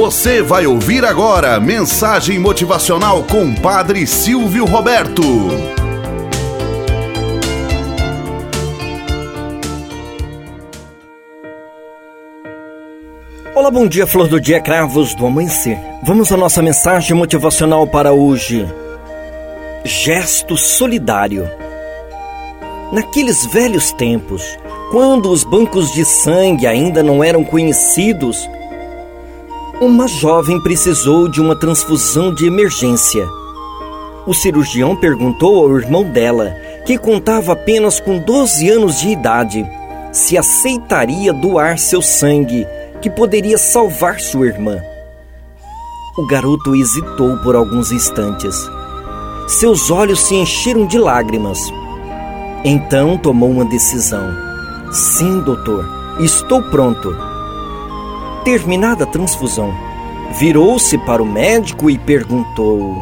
Você vai ouvir agora mensagem motivacional com Padre Silvio Roberto. Olá, bom dia, flor do dia, cravos do amanhecer. Vamos à nossa mensagem motivacional para hoje. Gesto solidário. Naqueles velhos tempos, quando os bancos de sangue ainda não eram conhecidos, uma jovem precisou de uma transfusão de emergência. O cirurgião perguntou ao irmão dela, que contava apenas com 12 anos de idade, se aceitaria doar seu sangue, que poderia salvar sua irmã. O garoto hesitou por alguns instantes. Seus olhos se encheram de lágrimas. Então tomou uma decisão. Sim, doutor, estou pronto Terminada a transfusão, virou-se para o médico e perguntou: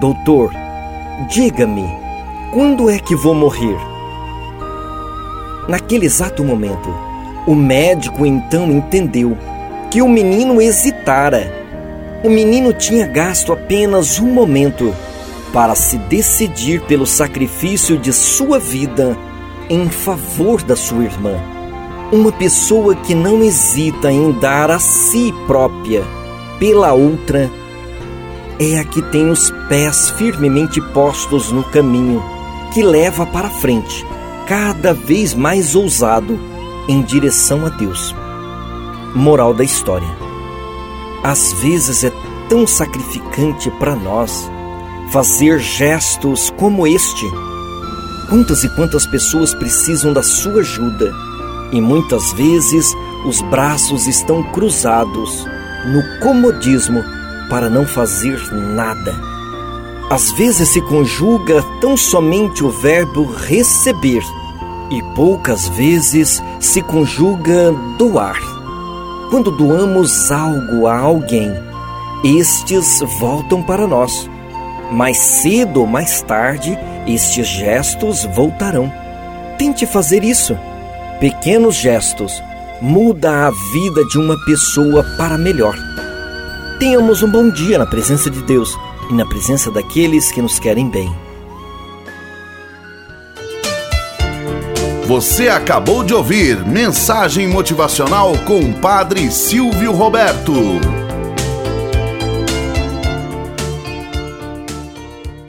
Doutor, diga-me, quando é que vou morrer? Naquele exato momento, o médico então entendeu que o menino hesitara. O menino tinha gasto apenas um momento para se decidir pelo sacrifício de sua vida em favor da sua irmã. Uma pessoa que não hesita em dar a si própria pela outra é a que tem os pés firmemente postos no caminho que leva para frente, cada vez mais ousado em direção a Deus. Moral da história: às vezes é tão sacrificante para nós fazer gestos como este. Quantas e quantas pessoas precisam da sua ajuda? E muitas vezes os braços estão cruzados no comodismo para não fazer nada. Às vezes se conjuga tão somente o verbo receber e poucas vezes se conjuga doar. Quando doamos algo a alguém, estes voltam para nós. Mais cedo ou mais tarde, estes gestos voltarão. Tente fazer isso Pequenos gestos muda a vida de uma pessoa para melhor. Tenhamos um bom dia na presença de Deus e na presença daqueles que nos querem bem. Você acabou de ouvir Mensagem Motivacional com o Padre Silvio Roberto.